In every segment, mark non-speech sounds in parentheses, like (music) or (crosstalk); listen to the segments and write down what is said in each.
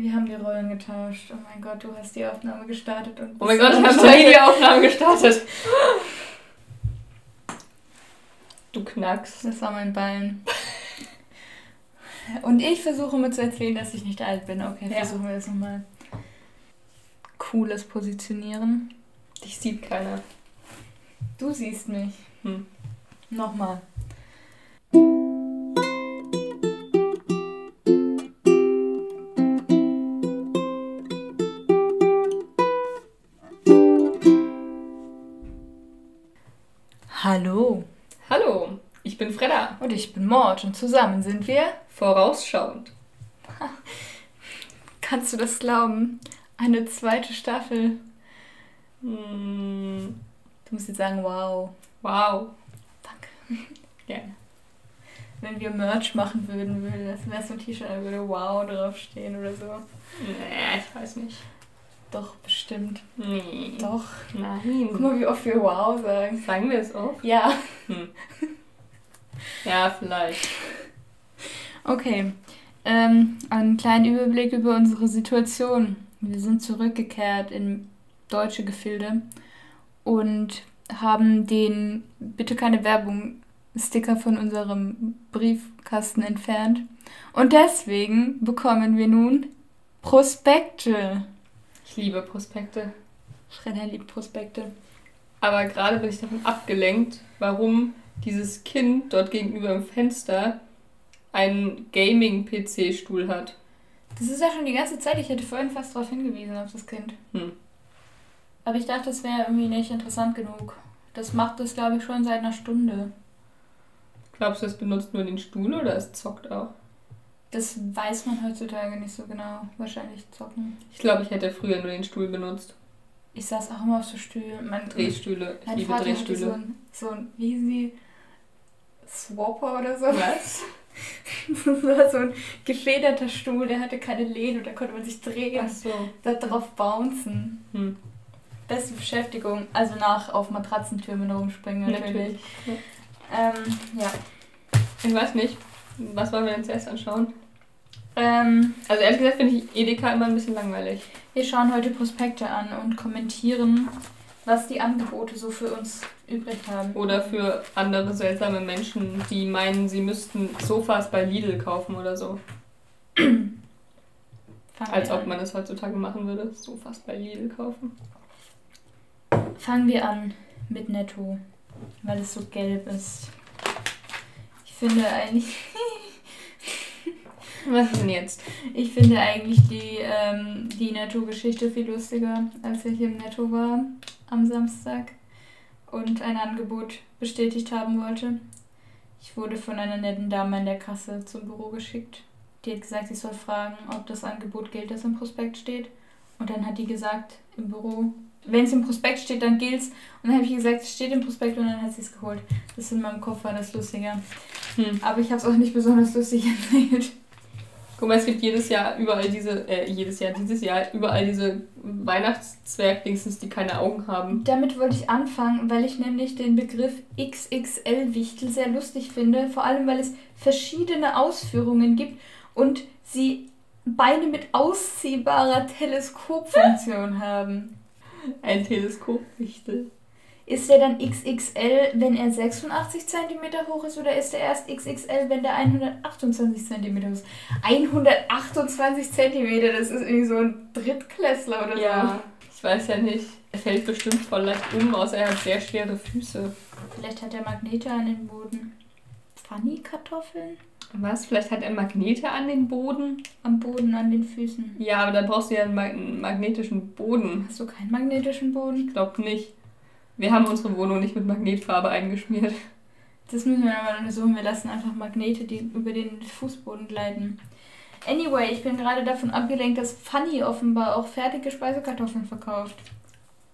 Wir haben die Rollen getauscht. Oh mein Gott, du hast die Aufnahme gestartet und. Oh mein Gott, ich habe die Aufnahme gestartet. Du knackst. Das war mein Bein. Und ich versuche mir zu erzählen, dass ich nicht alt bin. Okay, Ja. versuchen wir das nochmal. Cooles Positionieren. Dich sieht keiner. Du siehst mich. Hm. Nochmal. Und ich bin Mord und zusammen sind wir. Vorausschauend. (laughs) Kannst du das glauben? Eine zweite Staffel. Hm, Du musst jetzt sagen, wow. wow. Danke. (laughs) Gerne. Wenn wir Merch machen würden, würde das wäre so ein T-Shirt, da würde wow draufstehen oder so. Nee, ich weiß nicht. Doch, bestimmt. Nee. Doch. Guck Nein. mal, wie oft wir wow sagen. Sagen wir es oft? Ja. Hm. (laughs) Ja, vielleicht. Okay. Ähm, einen kleinen Überblick über unsere Situation. Wir sind zurückgekehrt in deutsche Gefilde und haben den Bitte keine Werbung Sticker von unserem Briefkasten entfernt. Und deswegen bekommen wir nun Prospekte. Ich liebe Prospekte. Fredda liebt Prospekte. Aber gerade bin ich davon abgelenkt, warum dieses Kind dort gegenüber im Fenster einen Gaming-PC-Stuhl hat. Das ist ja schon die ganze Zeit. Ich hätte vorhin fast darauf hingewiesen, auf das Kind. Hm. Aber ich dachte, das wäre irgendwie nicht interessant genug. Das macht das, glaube ich, schon seit einer Stunde. Glaubst du, es benutzt nur den Stuhl oder es zockt auch? Das weiß man heutzutage nicht so genau. Wahrscheinlich zocken. Ich glaube, ich hätte früher nur den Stuhl benutzt. Ich saß auch immer auf so Stühlen. Mein, Drehstühle. Ich mein liebe Vater hatte so Drehstühle. ein, so ein, wie die? Swapper oder so. Was? (laughs) Das war so ein gefederter Stuhl, der hatte keine Lehne und da konnte man sich drehen. Ach so. Da drauf bouncen. Hm. Beste Beschäftigung. Also nach auf Matratzentürmen rumspringen natürlich. Natürlich. Ähm, ja. Ich weiß nicht. Was wollen wir denn zuerst anschauen? Ähm, Also ehrlich gesagt finde ich Edeka immer ein bisschen langweilig. Wir schauen heute Prospekte an und kommentieren, was die Angebote so für uns übrig haben. Oder für andere seltsame Menschen, die meinen, sie müssten Sofas bei Lidl kaufen oder so. Fangen Als ob an. man es heutzutage machen würde. Sofas bei Lidl kaufen. Fangen wir an mit Netto, weil es so gelb ist. Ich finde eigentlich, (laughs) Was denn jetzt? ich finde eigentlich die, ähm, die Netto-Geschichte viel lustiger, als ich im Netto war am Samstag und ein Angebot bestätigt haben wollte. Ich wurde von einer netten Dame in der Kasse zum Büro geschickt. Die hat gesagt, ich soll fragen, ob das Angebot gilt, das im Prospekt steht. Und dann hat die gesagt im Büro, wenn es im Prospekt steht, dann gilt's. Und dann habe ich gesagt, es steht im Prospekt und dann hat sie es geholt. Das in meinem Kopf war das lustiger. Hm. Aber ich habe es auch nicht besonders lustig (laughs) erzählt. Guck mal, es gibt jedes Jahr überall diese, äh, jedes Jahr, dieses Jahr überall diese Weihnachtszwergdingsens, die keine Augen haben. Damit wollte ich anfangen, weil ich nämlich den Begriff XXL-Wichtel sehr lustig finde. Vor allem, weil es verschiedene Ausführungen gibt und sie Beine mit ausziehbarer Teleskopfunktion haben. Ein Teleskopwichtel. Ist der dann XXL, wenn er 86 cm hoch ist, oder ist er erst XXL, wenn der 128 cm hoch ist? 128 cm, das ist irgendwie so ein Drittklässler oder Ja, ich weiß ja nicht. Er fällt bestimmt voll leicht um, außer er hat sehr schwere Füße. so. Vielleicht hat er Magnete an den Boden. Funny-Kartoffeln? Was? Vielleicht hat er Magnete an den Boden? Am Boden, an den Füßen. Ja, aber dann brauchst du ja einen, mag einen magnetischen Boden. Hast du keinen magnetischen Boden? Ich glaube nicht. Wir haben unsere Wohnung nicht mit Magnetfarbe eingeschmiert. Das müssen wir nochmal untersuchen. Wir lassen einfach Magnete, die über den Fußboden gleiten. Anyway, ich bin gerade davon abgelenkt, dass Funny offenbar auch fertige Speisekartoffeln verkauft.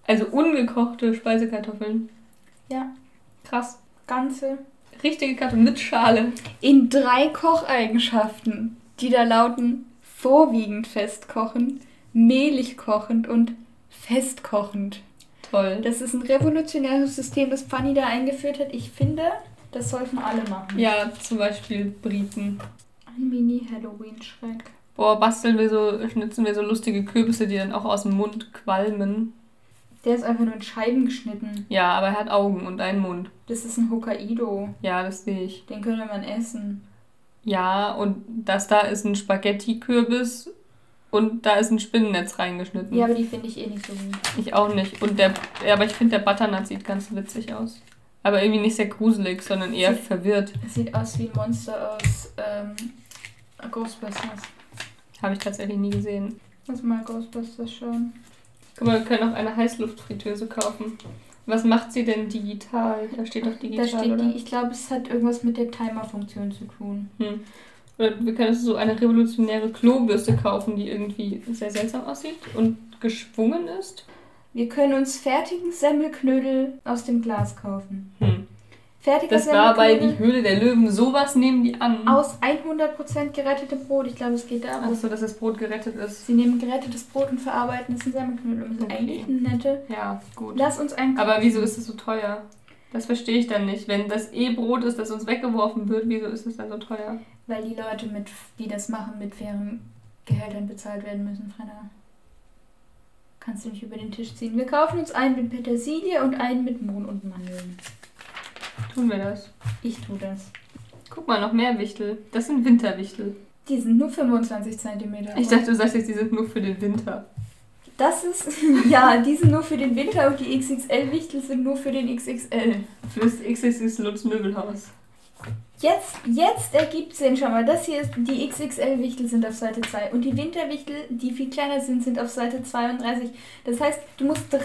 Also ungekochte Speisekartoffeln. Ja. Krass. Ganze. Richtige Kartoffeln mit Schale. In drei Kocheigenschaften, die da lauten vorwiegend festkochend, mehlig kochend und festkochend. Toll. Das ist ein revolutionäres System, das Funny da eingeführt hat. Ich finde, das sollten alle machen. Ja, zum Beispiel Briten. Ein Mini-Halloween-Schreck. Boah, basteln wir so, schnitzen wir so lustige Kürbisse, die dann auch aus dem Mund qualmen. Der ist einfach nur in Scheiben geschnitten. Ja, aber er hat Augen und einen Mund. Das ist ein Hokkaido. Ja, das sehe ich. Den könnte man essen. Ja, und das da ist ein Spaghetti-Kürbis und da ist ein Spinnennetz reingeschnitten. Ja, aber die finde ich eh nicht so gut. Ich auch nicht. Und der, ja, aber ich finde, der Butternut sieht ganz witzig aus. Aber irgendwie nicht sehr gruselig, sondern eher Sieht- verwirrt. Sieht aus wie ein Monster aus ähm, Ghostbusters. Habe ich tatsächlich nie gesehen. Lass mal Ghostbusters schauen. Guck mal, wir können auch eine Heißluftfritteuse kaufen. Was macht sie denn digital? Da steht doch digital, Da steht oder? die, ich glaube, es hat irgendwas mit der Timer-Funktion zu tun. Hm. Oder wir können so eine revolutionäre Klobürste kaufen, die irgendwie sehr seltsam aussieht und geschwungen ist. Wir können uns fertigen Semmelknödel aus dem Glas kaufen. Hm. Fertiger Das war bei Die Höhle der Löwen. Sowas nehmen die an. aus 100% gerettetem Brot. Ich glaube, es geht darum. Achso, dass das Brot gerettet ist. Sie nehmen gerettetes Brot und verarbeiten es in Semmelknödel. Das ist Okay. eigentlich eine nette. Ja, gut. Lass uns ein. Aber wieso ist es so teuer? Das verstehe ich dann nicht. Wenn das eh Brot ist, das uns weggeworfen wird, wieso ist es dann so teuer? Weil die Leute, mit, die das machen, mit fairen Gehältern bezahlt werden müssen, Frenner. Kannst du nicht über den Tisch ziehen. Wir kaufen uns einen mit Petersilie und einen mit Mohn und Mandeln. Tun wir das. Ich tue das. Guck mal, noch mehr Wichtel. Das sind Winterwichtel. Die sind nur 25 cm. Ich dachte, du sagst jetzt, die sind nur für den Winter. Das ist. (laughs) Ja, die sind nur für den Winter und die XXL-Wichtel sind nur für den XXL. Fürs XXX Lutz Möbelhaus. Jetzt, jetzt ergibt Sinn. Schau mal, das hier ist. Die XXL-Wichtel sind auf Seite 2 und die Winterwichtel, die viel kleiner sind, sind auf Seite 32. Das heißt, du musst 30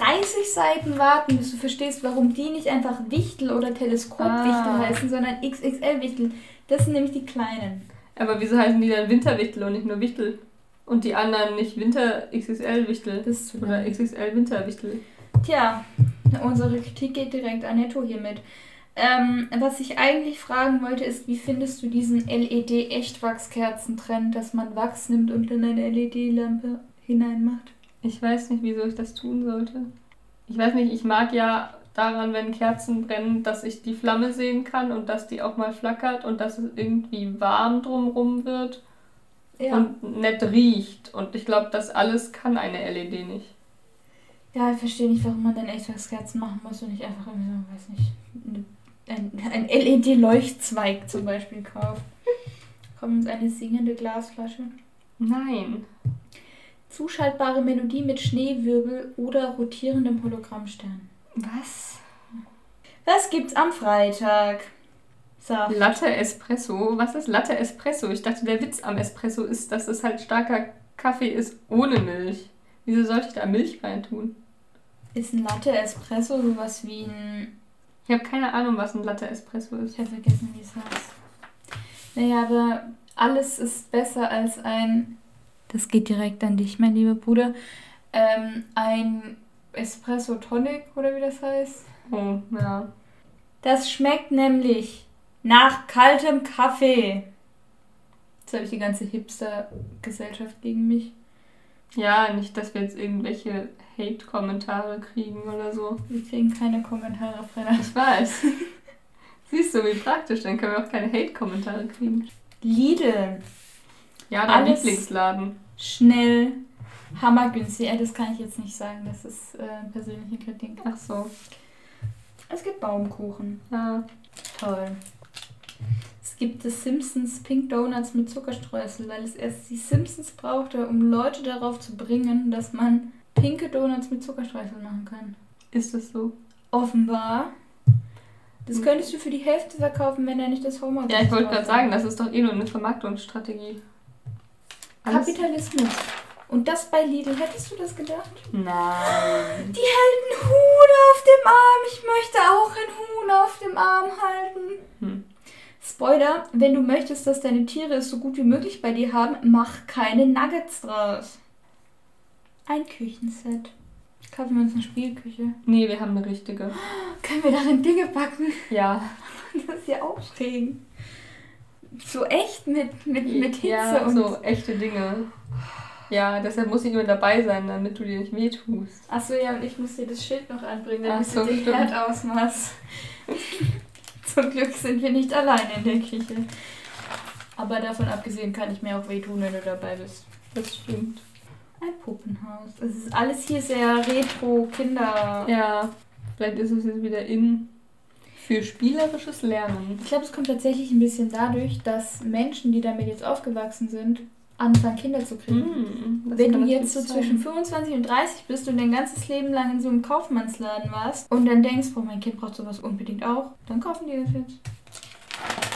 Seiten warten, bis du verstehst, warum die nicht einfach Wichtel oder Teleskopwichtel Ah. heißen, sondern XXL-Wichtel. Das sind nämlich die kleinen. Aber wieso heißen die dann Winterwichtel und nicht nur Wichtel? Und die anderen nicht Winter XXL Wichtel? Das Oder lang. XXL Winterwichtel? Tja, unsere Kritik geht direkt an Netto hiermit. Ähm, was ich eigentlich fragen wollte, ist, wie findest du diesen LED-Echtwachskerzentrend, dass man Wachs nimmt und in eine LED-Lampe hineinmacht? Ich weiß nicht, wieso ich das tun sollte. Ich weiß nicht, ich mag ja daran, wenn Kerzen brennen, dass ich die Flamme sehen kann und dass die auch mal flackert und dass es irgendwie warm drumrum wird Ja. und nett riecht. Und ich glaube, das alles kann eine LED nicht. ja, ich verstehe nicht, warum man dann Echtwachskerzen machen muss und nicht einfach irgendwie so, weiß nicht, ein, ein LED-Leuchtzweig zum Beispiel kauft. Kommt uns eine singende Glasflasche. Nein. Zuschaltbare Melodie mit Schneewirbel oder rotierendem Hologrammstern. Was? Was gibt's am Freitag? Saft. Latte Espresso? Was ist Latte Espresso? Ich dachte, der Witz am Espresso ist, dass es halt starker Kaffee ist ohne Milch. Wieso sollte ich da Milch reintun? Ist ein Latte Espresso sowas wie ein. Ich habe keine Ahnung, was ein Latte Espresso ist. Ich habe vergessen, wie es heißt. Naja, aber alles ist besser als ein. Das geht direkt an dich, mein lieber Bruder. Ähm, ein Espresso Tonic oder wie das heißt. Oh, ja. Das schmeckt nämlich nach kaltem Kaffee. Jetzt habe ich die ganze Hipster-Gesellschaft gegen mich. Ja, nicht, dass wir jetzt irgendwelche Hate-Kommentare kriegen oder so. Wir kriegen keine Kommentare, Frenner. Ich weiß. (laughs) Siehst du, wie praktisch, dann können wir auch keine Hate-Kommentare kriegen. Lidl. Ja, dein Alles- Lieblingsladen. Schnell. Hammergünstig. Ja, das kann ich jetzt nicht sagen. Das ist äh, persönliche Kritik. Ach so. Es gibt Baumkuchen. Ja. Toll. Es gibt das Simpsons Pink Donuts mit Zuckerstreusel, weil es erst die Simpsons brauchte, um Leute darauf zu bringen, dass man pinke Donuts mit Zuckerstreusel machen kann. Ist das so? Offenbar. Das Hm. könntest du für die Hälfte verkaufen, wenn er nicht das Homeoffice Ja, ich wollte gerade sagen, das ist doch eh nur eine Vermarktungsstrategie. Alles- Kapitalismus. Und das bei Lidl. Hättest du das gedacht? Nein. Die hält einen Huhn auf dem Arm. Ich möchte auch ein Huhn auf dem Arm halten. Hm. Spoiler, wenn du möchtest, dass deine Tiere es so gut wie möglich bei dir haben, mach keine Nuggets draus. Ein Küchenset. Kaufen wir uns eine Spielküche. Nee, wir haben eine richtige. Können wir darin Dinge backen? Ja. (laughs) Das ist ja aufregend. So echt mit, mit, mit Hitze ja, und so echte Dinge. Ja, deshalb muss ich immer dabei sein, damit du dir nicht wehtust. Achso, ja, und ich muss dir das Schild noch anbringen, Ach damit so, du den stimmt. Herdausmaß. (laughs) Zum Glück sind wir nicht alleine in der Küche. Aber davon abgesehen kann ich mir auch wehtun, wenn du dabei bist. Das stimmt. Ein Puppenhaus. Es ist alles hier sehr retro-Kinder. Ja, vielleicht ist es jetzt wieder in für spielerisches Lernen. Ich glaube, es kommt tatsächlich ein bisschen dadurch, dass Menschen, die damit jetzt aufgewachsen sind, anfangen, Kinder zu kriegen. Mm, Wenn du jetzt so sein. zwischen 25 und 30 bist und dein ganzes Leben lang in so einem Kaufmannsladen warst und dann denkst, boah, mein Kind braucht sowas unbedingt auch, dann kaufen die das jetzt.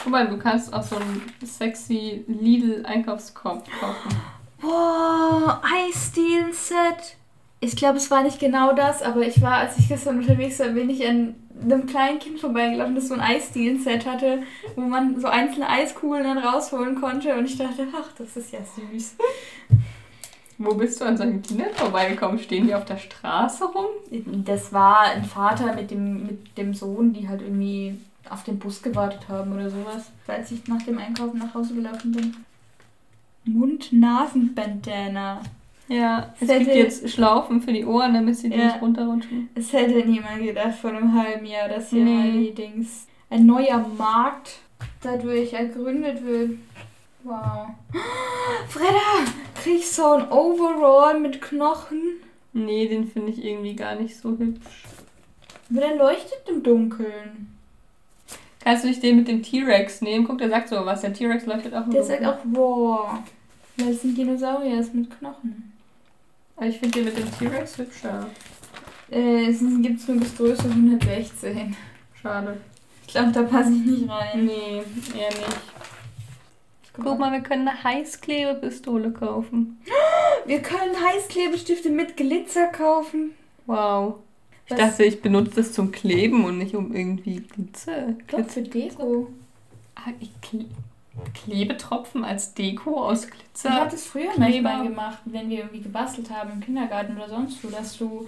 Mal, du kannst auch so einen sexy Lidl-Einkaufskorb kaufen. Boah, Eisdielen-Set. Ich glaube, es war nicht genau das, aber ich war, als ich gestern unterwegs war, bin ich an einem kleinen Kind vorbeigelaufen, das so ein Eisdielen-Set hatte, wo man so einzelne Eiskugeln dann rausholen konnte und ich dachte, ach, das ist ja süß. Wo bist du an solchen Kindern vorbeigekommen? Stehen die auf der Straße rum? Das war ein Vater mit dem, mit dem Sohn, die halt irgendwie auf den Bus gewartet haben oder sowas, als ich nach dem Einkaufen nach Hause gelaufen bin. Mund-Nasen-Bandana. Ja, es Das gibt jetzt Schlaufen für die Ohren, damit sie die Ja. nicht runterrutschen. Es hätte niemand gedacht vor einem halben Jahr, dass hier Nee. mal die Dings ein neuer Markt dadurch ergründet wird. Wow. (gasps) Freda, krieg ich so ein Overall mit Knochen? Nee, den finde ich irgendwie gar nicht so hübsch. Aber der leuchtet im Dunkeln. Kannst du nicht den mit dem T-Rex nehmen? Guck, der sagt so was. Der T-Rex leuchtet auch im Der Dunkeln. sagt auch wow. Weil es sind Dinosaurier ist mit Knochen. Aber ich finde den mit dem T-Rex hübscher. Äh, es gibt nur bis Größe 116. Schade. Ich glaube, da passe ich nicht rein. Nee, eher nicht. Guck mal, wir können eine Heißklebepistole kaufen. (gasps) Wir können Heißklebestifte mit Glitzer kaufen. Wow. Ich Was? dachte, ich benutze das zum Kleben und nicht um irgendwie Glitzer. Doch, für Deko. Ah, ich kle Klebetropfen als Deko aus Glitzer. Ich habe das früher Kleber. manchmal gemacht, wenn wir irgendwie gebastelt haben im Kindergarten oder sonst wo, dass du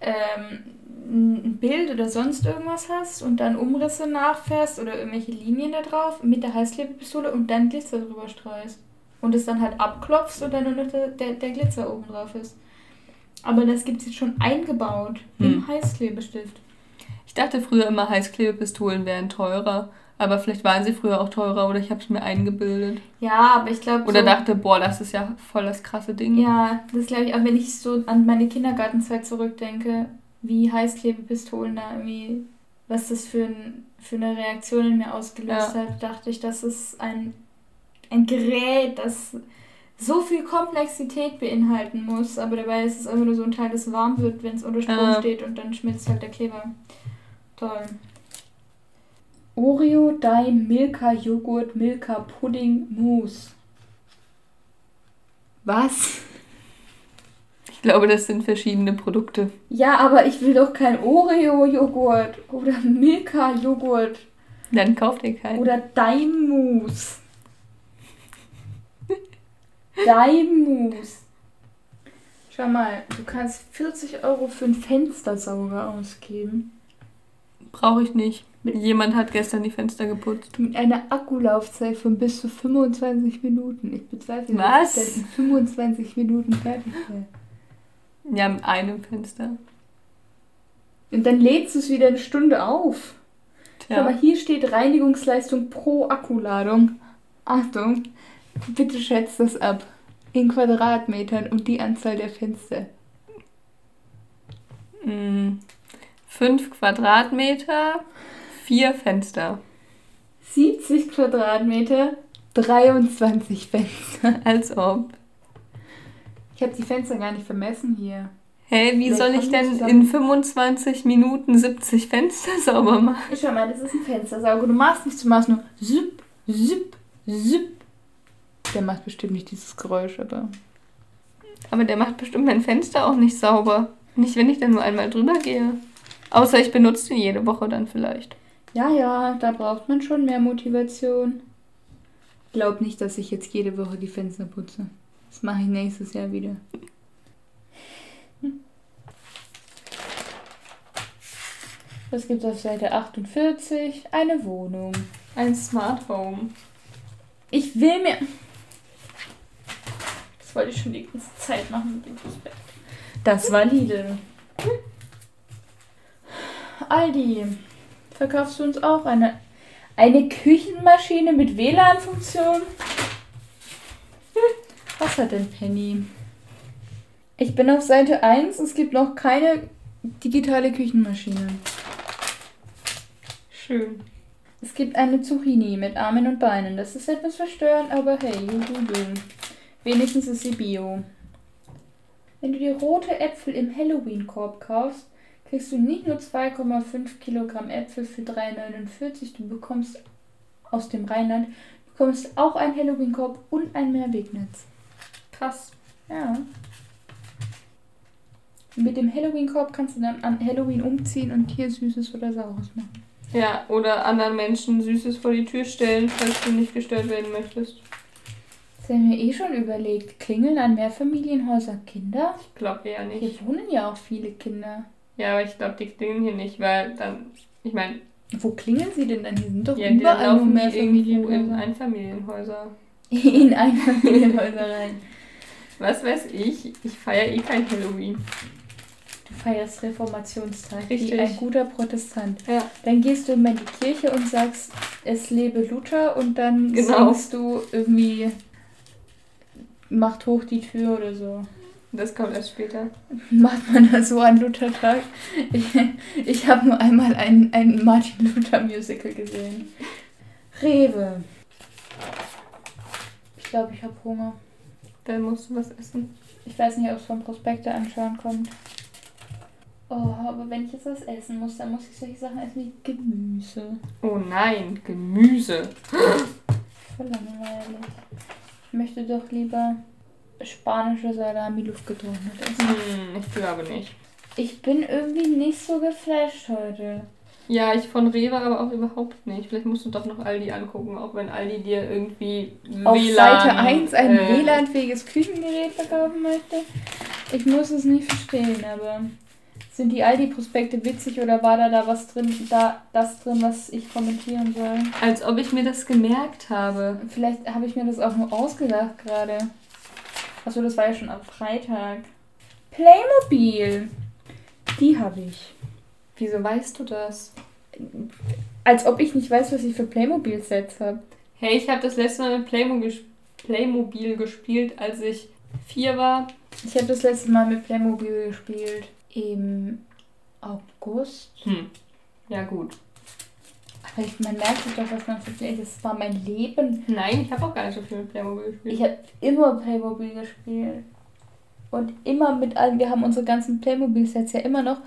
ähm, ein Bild oder sonst irgendwas hast und dann Umrisse nachfährst oder irgendwelche Linien da drauf mit der Heißklebepistole und dann Glitzer drüber streust. Und es dann halt abklopfst und dann nur noch der, der, der Glitzer oben drauf ist. Aber das gibt es jetzt schon eingebaut im Hm. Heißklebestift. Ich dachte früher immer, Heißklebepistolen wären teurer. Aber vielleicht waren sie früher auch teurer oder ich habe es mir eingebildet. Ja, aber ich glaube. Oder so, dachte, boah, das ist ja voll das krasse Ding. Ja, das glaube ich, auch wenn ich so an meine Kindergartenzeit zurückdenke, wie Heißklebepistolen da irgendwie, was das für, ein, für eine Reaktion in mir ausgelöst Ja. hat, dachte ich, das ist ein, ein Gerät, das so viel Komplexität beinhalten muss, aber dabei ist es einfach nur so ein Teil, das warm wird, wenn es unter Strom Ja. steht und dann schmilzt halt der Kleber. Toll. Oreo Dime Milka Joghurt Milka Pudding Mousse. Was? Ich glaube, das sind verschiedene Produkte. Ja, aber ich will doch kein Oreo-Joghurt oder Milka-Joghurt Dann kauft ihr keinen. oder Daimmus. Daimmus. Schau mal, du kannst 40 Euro für einen Fenstersauger ausgeben. Brauche ich nicht. Jemand hat gestern die Fenster geputzt. Mit einer Akkulaufzeit von bis zu 25 Minuten. Ich bezweifle, Was? dass das in 25 Minuten fertig wäre. Ja, mit einem Fenster. Und dann lädst du es wieder eine Stunde auf. Tja. hier steht Reinigungsleistung pro Akkuladung. Achtung, bitte schätzt das ab. In Quadratmetern und die Anzahl der Fenster. Mm, Fünf Quadratmeter, vier Fenster. 70 Quadratmeter, 23 Fenster. (laughs) Als ob. Ich habe die Fenster gar nicht vermessen hier. Hey, wie Vielleicht soll ich denn zusammen. in 25 Minuten 70 Fenster (laughs) sauber machen? Schau mal, das ist ein Fenstersauger. Du machst nichts, du machst nur zip, zip, zip. Der macht bestimmt nicht dieses Geräusch, aber. Aber der macht bestimmt mein Fenster auch nicht sauber. Nicht, wenn ich da nur einmal drüber gehe. Außer ich benutze ihn jede Woche dann vielleicht. Ja, ja, da braucht man schon mehr Motivation. Glaub nicht, dass ich jetzt jede Woche die Fenster putze. Das mache ich nächstes Jahr wieder. Was gibt es auf Seite 48? Eine Wohnung. Ein Smart Home. Ich will mir. Das wollte ich schon die ganze Zeit machen mit dem Prospekt. Das war Lidl. Aldi. Verkaufst du uns auch eine Eine Küchenmaschine mit WLAN-Funktion? Was hat denn Penny? Ich bin auf Seite 1, es gibt noch keine digitale Küchenmaschine. Schön. Es gibt eine Zucchini mit Armen und Beinen. Das ist etwas verstörend, aber hey, juhu. Wenigstens ist sie bio. Wenn du dir rote Äpfel im Halloween-Korb kaufst, kriegst du nicht nur 2,5 Kilogramm Äpfel für 3,49. Du bekommst aus dem Rheinland, bekommst auch einen Halloween-Korb und ein Mehrwegnetz. Krass. Ja. Mit dem Halloween-Korb kannst du dann an Halloween umziehen und hier Süßes oder Saures machen. Ja, oder anderen Menschen Süßes vor die Tür stellen, falls du nicht gestört werden möchtest. Das haben wir eh schon überlegt. Klingeln an Mehrfamilienhäuser Kinder? Ich glaube eher nicht. Hier wohnen ja auch viele Kinder. Ja, aber ich glaube, die klingeln hier nicht, weil dann, ich meine, Wo klingeln sie denn dann? Hier sind doch ja, die überall laufen die irgendwo in. Einfamilienhäuser. In Einfamilienhäuser rein. Was weiß ich, ich feiere eh kein Halloween. Du feierst Reformationstag Richtig. wie ein guter Protestant. Ja. Dann gehst du immer in die Kirche und sagst, es lebe Luther und dann Genau. singst du irgendwie, macht hoch die Tür oder so. Das kommt erst später. (laughs) Macht man das so an Luthertag? Ich, ich habe nur einmal ein, ein Martin Luther Musical gesehen. Rewe. Ich glaube, ich habe Hunger. Dann musst du was essen. Ich weiß nicht, ob es vom Prospekte anschauen kommt. Oh, aber wenn ich jetzt was essen muss, dann muss ich solche Sachen essen wie Gemüse. Oh nein, Gemüse. Voll langweilig. Ich möchte doch lieber spanische Salami luftgetrocknet essen. Hm, ich glaube nicht. Ich bin irgendwie nicht so geflasht heute. Ja, ich von Rewe aber auch überhaupt nicht. Vielleicht musst du doch noch Aldi angucken, auch wenn Aldi dir irgendwie Auf WLAN, Seite 1 ein äh, WLAN-fähiges Küchengerät verkaufen möchte. Ich muss es nicht verstehen, aber sind die Aldi-Prospekte witzig oder war da, da was drin, da das drin, was ich kommentieren soll? Als ob ich mir das gemerkt habe. Vielleicht habe ich mir das auch nur ausgedacht gerade. Achso, das war ja schon am Freitag. Playmobil. Die habe ich. Wieso weißt du das? Als ob ich nicht weiß, was ich für Playmobil-Sets habe. Hey, ich habe das letzte Mal mit Playmo ges Playmobil gespielt, als ich vier war. Ich habe das letzte Mal mit Playmobil gespielt. Im August. Hm. Ja, gut. Ich, man merkt sich doch, was man für Play... Das war mein Leben. Nein, ich habe auch gar nicht so viel mit Playmobil gespielt. Ich habe immer Playmobil gespielt. Und immer mit allen... Wir haben unsere ganzen Playmobil-Sets ja immer noch.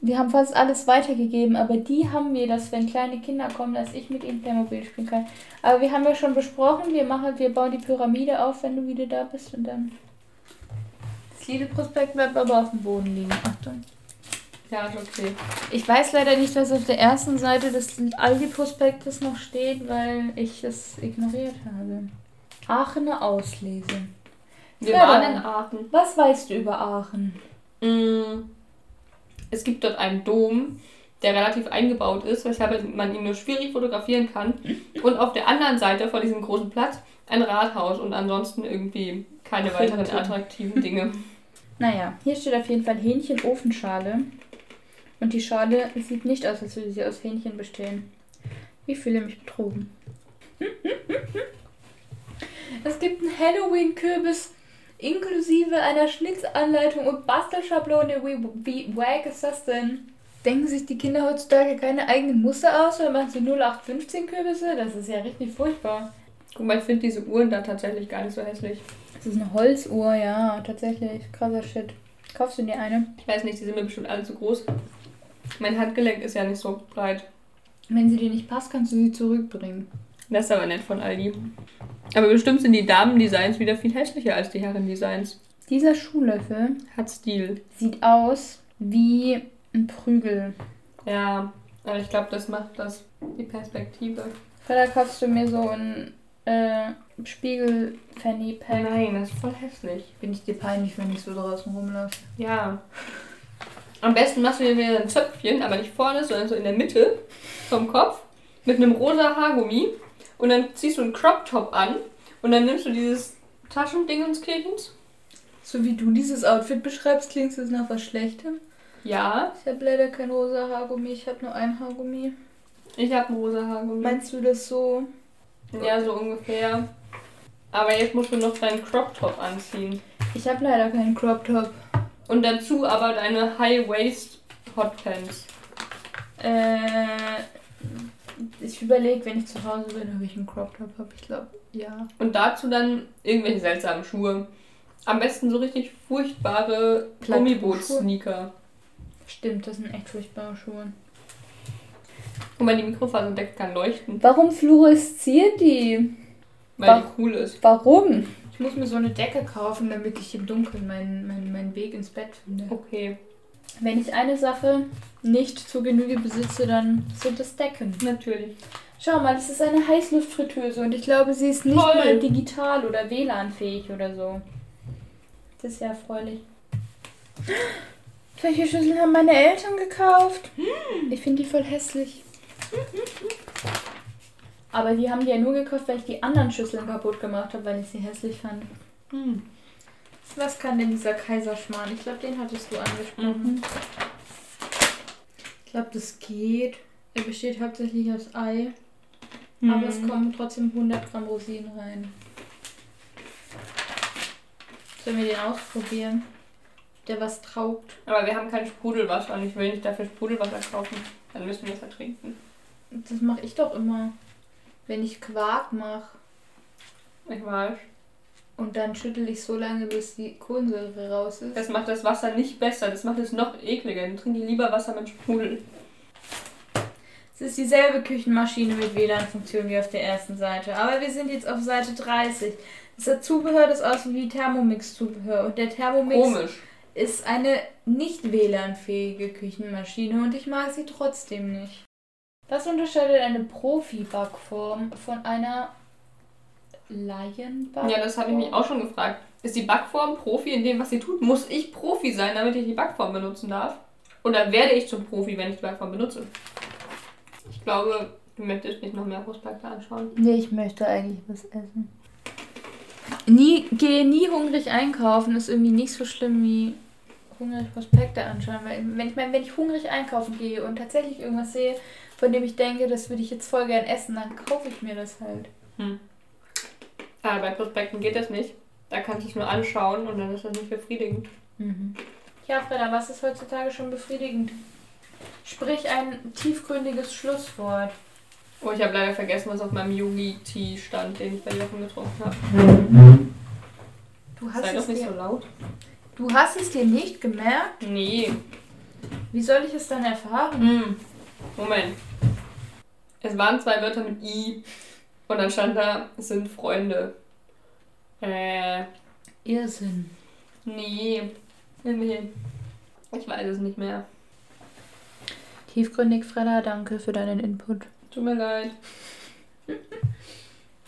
Wir haben fast alles weitergegeben, aber die haben wir, dass wenn kleine Kinder kommen, dass ich mit ihnen Playmobil spielen kann. Aber wir haben ja schon besprochen, wir machen, wir bauen die Pyramide auf, wenn du wieder da bist und dann. Das Lidl-Prospekt bleibt aber auf dem Boden liegen. Achtung. Ja, ist okay. Ich weiß leider nicht, was auf der ersten Seite des Aldi-Prospektes noch steht, weil ich das ignoriert habe. Aachener Auslese. Wir waren in Aachen. Was weißt du über Aachen? Mm, Es gibt dort einen Dom, der relativ eingebaut ist, weshalb man ihn nur schwierig fotografieren kann. Und auf der anderen Seite von diesem großen Platz ein Rathaus und ansonsten irgendwie keine weiteren attraktiven Dinge. Naja, hier steht auf jeden Fall Hähnchen-Ofenschale. Und die Schale sieht nicht aus, als würde sie aus Hähnchen bestehen. Ich fühle mich betrogen. (laughs) Es gibt einen Halloween-Kürbis inklusive einer Schnitzanleitung und Bastelschablone. Wie, wie wack ist das denn? Denken sich die Kinder heutzutage keine eigenen Muster aus oder machen sie 0815 Kürbisse? Das ist ja richtig furchtbar. Guck mal, ich finde diese Uhren da tatsächlich gar nicht so hässlich. Das ist eine Holzuhr, ja, tatsächlich. Krasser Shit. Kaufst du dir eine? Ich weiß nicht, die sind mir bestimmt alle zu groß. Mein Handgelenk ist ja nicht so breit. Wenn sie dir nicht passt, kannst du sie zurückbringen. Das ist aber nett von Aldi. Aber bestimmt sind die Damen-Designs wieder viel hässlicher als die Herren-Designs. Dieser Schuhlöffel Hat Stil. sieht aus wie ein Prügel. Ja, aber ich glaube, das macht das die Perspektive. Oder kaufst du mir so ein äh, Spiegel-Fanny-Pack? Nein, das ist voll hässlich. Bin ich dir peinlich, wenn ich so draußen rumlaufe? Ja. Am besten machst du dir wieder ein Zöpfchen, aber nicht vorne, sondern so in der Mitte vom Kopf mit einem rosa Haargummi und dann ziehst du einen Crop Top an und dann nimmst du dieses Taschendingenskirchens. So wie du dieses Outfit beschreibst, klingt es nach was Schlechtem. Ja, Ich habe leider kein rosa Haargummi, ich habe nur ein Haargummi. Ich habe ein rosa Haargummi. Meinst du das so? Ja, so ungefähr. Aber jetzt musst du noch deinen Crop Top anziehen. Ich habe leider keinen Crop Top. Und dazu aber deine High Waist Hot Pants. Äh, ich überlege, wenn ich zu Hause bin, ob ich einen Crop Top habe. Ich glaube, ja. Und dazu dann irgendwelche seltsamen Schuhe. Am besten so richtig furchtbare. Gummiboot-Sneaker. Stimmt, das sind echt furchtbare Schuhe. Guck mal, die Mikrofaserdecke kann leuchten, Warum fluoresziert die? weil Wa- die cool ist. Warum? Ich muss mir so eine Decke kaufen, damit ich im Dunkeln meinen, meinen, meinen Weg ins Bett finde. Okay, Wenn ich eine Sache nicht zur Genüge besitze, dann sind es Decken. natürlich. Schau mal, das ist eine Heißluftfritteuse und ich glaube, sie ist nicht Toll. mal digital oder WLAN-fähig oder so. Das ist ja erfreulich. Solche Schüsseln haben meine Eltern gekauft. Ich finde die voll hässlich. Aber die haben die ja nur gekauft, weil ich die anderen Schüsseln kaputt gemacht habe, weil ich sie hässlich fand. Hm. Was kann denn dieser Kaiserschmarrn? Ich glaube, den hattest du angesprochen. Mhm. Ich glaube, das geht. Er besteht hauptsächlich aus Ei. Mhm. Aber es kommen trotzdem 100 Gramm Rosinen rein. Sollen wir den ausprobieren? Ob Der was taugt. Aber wir haben kein Sprudelwasser und ich will nicht dafür Sprudelwasser kaufen. Dann müssen wir es ertrinken. Das mache ich doch immer. Wenn ich Quark mache. Ich weiß. Und dann schüttel ich so lange, bis die Kohlensäure raus ist. Das macht das Wasser nicht besser. Das macht es noch ekliger. Dann trinke ich lieber Wasser mit Sprudel. Es ist dieselbe Küchenmaschine mit WLAN-Funktion wie auf der ersten Seite. Aber wir sind jetzt auf Seite 30. Das Zubehör, das aussieht wie Thermomix-Zubehör. Und der Thermomix Komisch. ist eine nicht WLAN-fähige Küchenmaschine und ich mag sie trotzdem nicht. Was unterscheidet eine Profi-Backform von einer Laienbackform? Ja, das habe ich mich auch schon gefragt. Ist die Backform Profi in dem, was sie tut? Muss ich Profi sein, damit ich die Backform benutzen darf? Oder werde ich zum Profi, wenn ich die Backform benutze? Ich glaube, du möchtest nicht noch mehr Prospekte anschauen. Nee, ich möchte eigentlich was essen. Nie, gehe nie hungrig einkaufen, ist irgendwie nicht so schlimm wie hungrig Prospekte anschauen. Weil wenn ich, mein, wenn ich hungrig einkaufen gehe und tatsächlich irgendwas sehe, von dem ich denke, das würde ich jetzt voll gern essen, dann kaufe ich mir das halt. Hm. Aber bei Prospekten geht das nicht. Da kannst du es nur anschauen und dann ist das nicht befriedigend. Mhm. Ja, Freda, was ist heutzutage schon befriedigend? Sprich ein tiefgründiges Schlusswort. Oh, ich habe leider vergessen, was auf meinem Yogi-Tee stand, den ich bei Jochen getrunken habe. Du hast, Sei es doch nicht dir, so laut. du hast es dir nicht gemerkt? Nee. Wie soll ich es dann erfahren? Hm. Moment. Es waren zwei Wörter mit I und dann stand da, es sind Freunde. Äh, Irrsinn. nee. Nee. Ich weiß es nicht mehr. Tiefgründig, Freda, danke für deinen Input. Tut mir leid.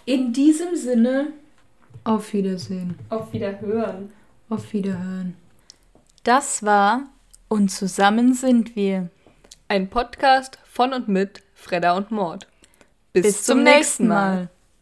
In diesem Sinne, auf Wiedersehen. Auf Wiederhören. Auf Wiederhören. Das war Und zusammen sind wir. Ein Podcast von und mit Fredda und Mord. Bis, zum nächsten Mal.